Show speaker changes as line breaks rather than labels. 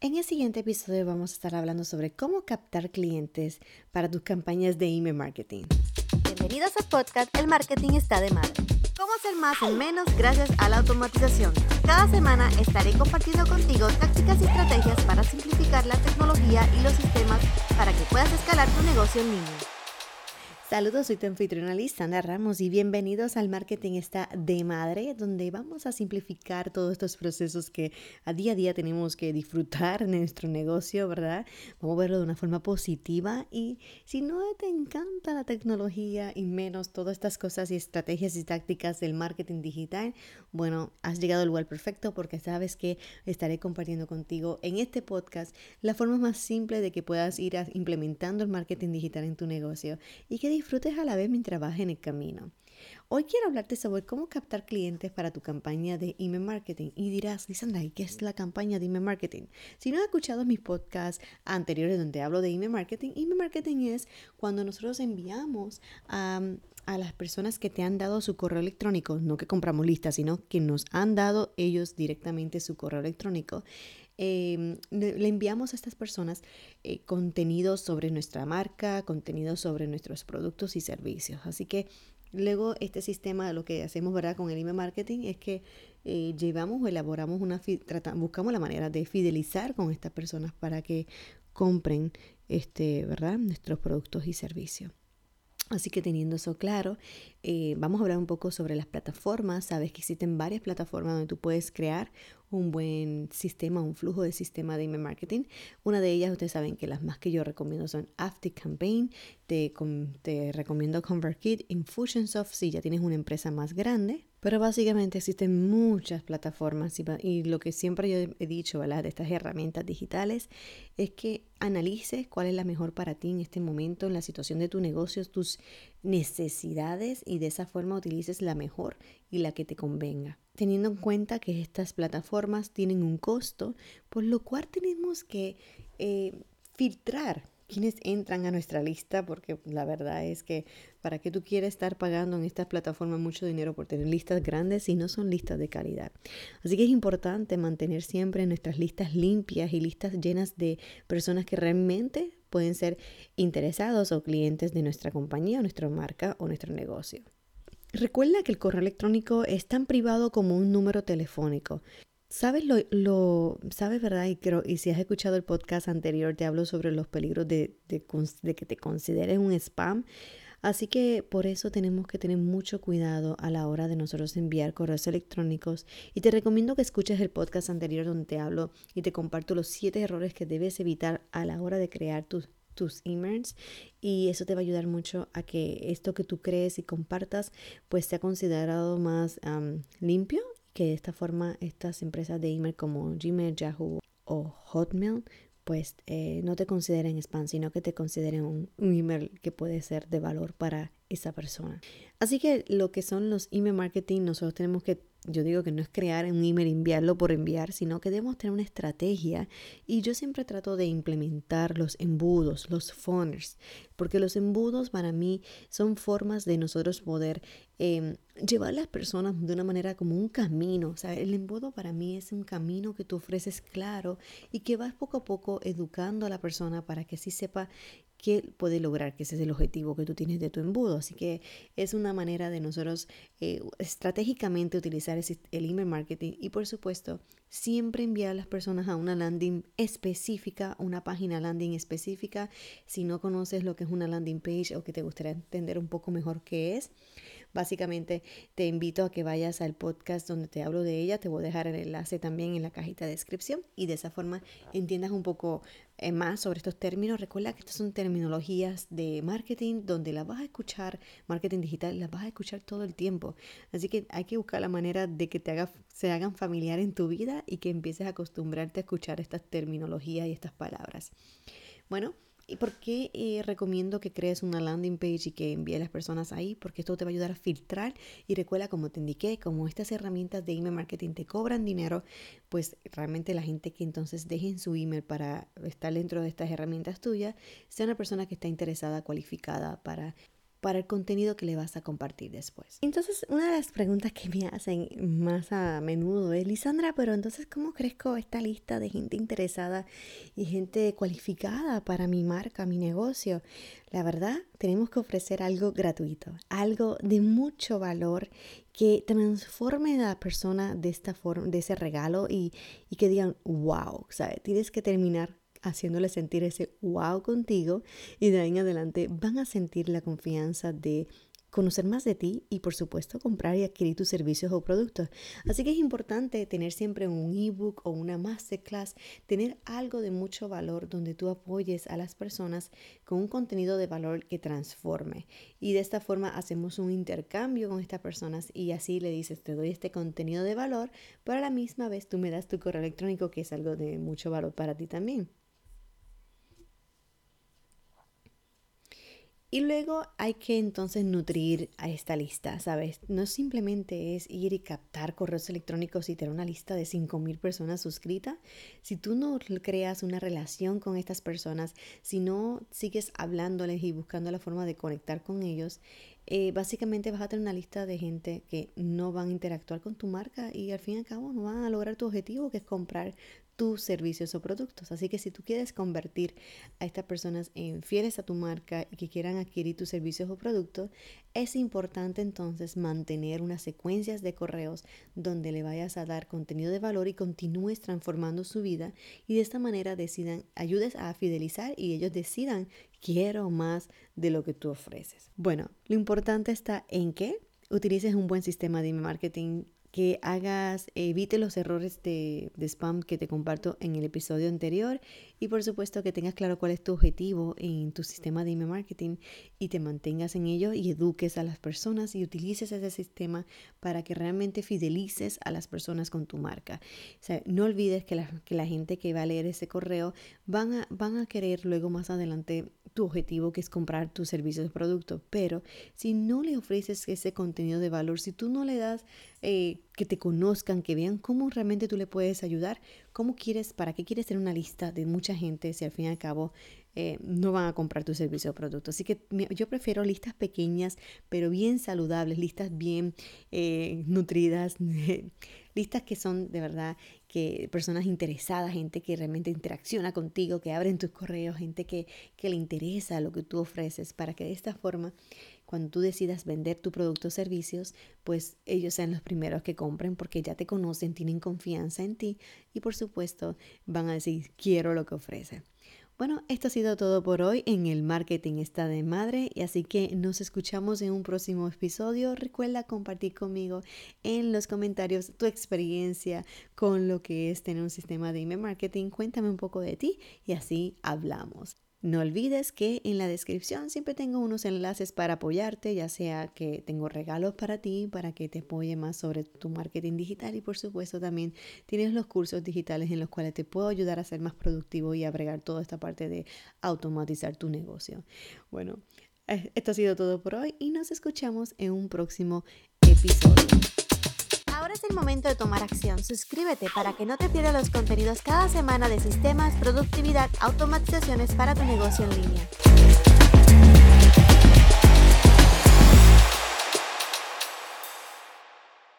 En el siguiente episodio vamos a estar hablando sobre cómo captar clientes para tus campañas de email marketing.
Bienvenidos al podcast El Marketing está de madre. ¿Cómo hacer más en menos gracias a la automatización? Cada semana estaré compartiendo contigo tácticas y estrategias para simplificar la tecnología y los sistemas para que puedas escalar tu negocio en línea.
Saludos, soy tu anfitriona Lisandra Ramos y bienvenidos al Marketing está de madre, donde vamos a simplificar todos estos procesos que a día a día tenemos que disfrutar en nuestro negocio, ¿verdad? Vamos a verlo de una forma positiva y si no te encanta la tecnología y menos todas estas cosas y estrategias y tácticas del marketing digital, bueno, has llegado al lugar perfecto porque sabes que estaré compartiendo contigo en este podcast la forma más simple de que puedas ir implementando el marketing digital en tu negocio y que disfrutes a la vez mientras vas en el camino. Hoy quiero hablarte sobre cómo captar clientes para tu campaña de email marketing. Y dirás, Lisandra, ¿y qué es la campaña de email marketing? Si no has escuchado mis podcasts anteriores donde hablo de email marketing, email marketing es cuando nosotros enviamos a las personas que te han dado su correo electrónico, no que compramos listas, sino que nos han dado ellos directamente su correo electrónico. Em, le enviamos a estas personas eh, contenidos sobre nuestra marca, contenidos sobre nuestros productos y servicios. Así que luego este sistema, lo que hacemos ¿verdad? con el email marketing es que eh, llevamos o elaboramos una, buscamos la manera de fidelizar con estas personas para que compren este, ¿verdad? nuestros productos y servicios. Así que teniendo eso claro, eh, vamos a hablar un poco sobre las plataformas. Sabes que existen varias plataformas donde tú puedes crear un buen sistema, un flujo de sistema de email marketing. Una de ellas, ustedes saben que las más que yo recomiendo son Campaign, te, te recomiendo ConvertKit, Infusionsoft si ya tienes una empresa más grande. Pero básicamente existen muchas plataformas y, lo que siempre yo he dicho ¿verdad? de estas herramientas digitales es que analices cuál es la mejor para ti en este momento, en la situación de tu negocio, tus necesidades y de esa forma utilices la mejor y la que te convenga teniendo en cuenta que estas plataformas tienen un costo, por lo cual tenemos que eh, filtrar quienes entran a nuestra lista, porque la verdad es que para qué tú quieres estar pagando en estas plataformas mucho dinero por tener listas grandes si no son listas de calidad. Así que es importante mantener siempre nuestras listas limpias y listas llenas de personas que realmente pueden ser interesados o clientes de nuestra compañía, nuestra marca o nuestro negocio. Recuerda que el correo electrónico es tan privado como un número telefónico. ¿Sabes lo, lo sabes verdad? Y, creo, y si has escuchado el podcast anterior, te hablo sobre los peligros de, de, que te consideres un spam. Así que por eso tenemos que tener mucho cuidado a la hora de nosotros enviar correos electrónicos y te recomiendo que escuches el podcast anterior donde te hablo y te comparto los siete errores que debes evitar a la hora de crear tus tus emails y eso te va a ayudar mucho a que esto que tú crees y compartas pues sea considerado más limpio que de esta forma estas empresas de email como Gmail, Yahoo o Hotmail pues eh, no te consideren spam, sino que te consideren un, un, email que puede ser de valor para esa persona. Así que lo que son los email marketing, nosotros tenemos que yo digo que no es crear un email, enviarlo por enviar, sino que debemos tener una estrategia y yo siempre trato de implementar los embudos, los funnels, porque los embudos para mí son formas de nosotros poder em, llevar a las personas de una manera como un camino. O sea, el embudo para mí es un camino que tú ofreces claro y que vas poco a poco educando a la persona para que así sepa qué puede lograr, que ese es el objetivo que tú tienes de tu embudo. Así que es una manera de nosotros eh, estratégicamente utilizar el email marketing y por supuesto siempre enviar a las personas a una landing específica, una página landing específica. Si no conoces lo que es una landing page o que te gustaría entender un poco mejor qué es, Básicamente te invito a que vayas al podcast donde te hablo de ella. Te voy a dejar el enlace también en la cajita de descripción y de esa forma entiendas un poco eh, más sobre estos términos. Recuerda que estas son terminologías de marketing donde las vas a escuchar, marketing digital, las vas a escuchar todo el tiempo. Así que hay que buscar la manera de que te haga, se hagan familiar en tu vida y que empieces a acostumbrarte a escuchar estas terminologías y estas palabras. Bueno, ¿Y por qué eh, recomiendo que crees una landing page y que envíes a las personas ahí? Porque esto te va a ayudar a filtrar y recuerda, como te indiqué, como estas herramientas de email marketing te cobran dinero, pues realmente la gente que entonces dejen su email para estar dentro de estas herramientas tuyas sea una persona que está interesada, cualificada para para el contenido que le vas a compartir después. Entonces, una de las preguntas que me hacen más a menudo es, Lisandra, pero entonces, ¿cómo crezco esta lista de gente interesada y gente cualificada para mi marca, mi negocio? La verdad, tenemos que ofrecer algo gratuito, algo de mucho valor que transforme a la persona de esta forma, de ese regalo y, y que digan, wow, ¿sabes? Tienes que terminar haciéndole sentir ese wow contigo y de ahí en adelante van a sentir la confianza de conocer más de ti y por supuesto comprar y adquirir tus servicios o productos. Así que es importante tener siempre un ebook o una masterclass, tener algo de mucho valor donde tú apoyes a las personas con un contenido de valor que transforme. Y de esta forma hacemos un intercambio con estas personas y así le dices, te doy este contenido de valor, pero a la misma vez tú me das tu correo electrónico que es algo de mucho valor para ti también. Y luego hay que entonces nutrir a esta lista, ¿sabes? No simplemente es ir y captar correos electrónicos y tener una lista de 5.000 personas suscritas. Si tú no creas una relación con estas personas, si no sigues hablándoles y buscando la forma de conectar con ellos, eh, básicamente vas a tener una lista de gente que no van a interactuar con tu marca y al fin y al cabo no van a lograr tu objetivo, que es comprar tus servicios o productos. Así que si tú quieres convertir a estas personas en fieles a tu marca y que quieran adquirir tus servicios o productos, es importante entonces mantener unas secuencias de correos donde le vayas a dar contenido de valor y continúes transformando su vida y de esta manera decidan, ayudes a fidelizar y ellos decidan quiero más de lo que tú ofreces. Bueno, lo importante está en que utilices un buen sistema de marketing que hagas, evite los errores de, spam que te comparto en el episodio anterior y por supuesto que tengas claro cuál es tu objetivo en tu sistema de email marketing y te mantengas en ello y eduques a las personas y utilices ese sistema para que realmente fidelices a las personas con tu marca. no olvides que la, que la gente que va a leer ese correo van a, van a querer luego más adelante tu objetivo que es comprar tus servicios de producto. Pero si no le ofreces ese contenido de valor, si tú no le das eh, que te conozcan, que vean cómo realmente tú le puedes ayudar, cómo quieres, para qué quieres tener una lista de mucha gente si al fin y al cabo eh, no van a comprar tu servicio o producto. Así que yo prefiero listas pequeñas, pero bien saludables, listas bien eh, nutridas, listas que son de verdad que personas interesadas, gente que realmente interacciona contigo, que abren tus correos, gente que, que le interesa lo que tú ofreces, para que de esta forma, cuando tú decidas vender tu producto o servicios, pues ellos sean los primeros que compren porque ya te conocen, tienen confianza en ti y por supuesto van a decir, quiero lo que ofrece. Bueno, esto ha sido todo por hoy en el Marketing está de madre y así que nos escuchamos en un próximo episodio. Recuerda compartir conmigo en los comentarios tu experiencia con lo que es tener un sistema de email marketing. Cuéntame un poco de ti y así hablamos. No olvides que en la descripción siempre tengo unos enlaces para apoyarte, ya sea que tengo regalos para ti, para que te apoye más sobre tu marketing digital y por supuesto también tienes los cursos digitales en los cuales te puedo ayudar a ser más productivo y a bregar toda esta parte de automatizar tu negocio. Bueno, eh, esto ha sido todo por hoy y nos escuchamos en un próximo episodio.
Es el momento de tomar acción. Suscríbete para que no te pierdas los contenidos cada semana de sistemas, productividad, automatizaciones para tu negocio en línea.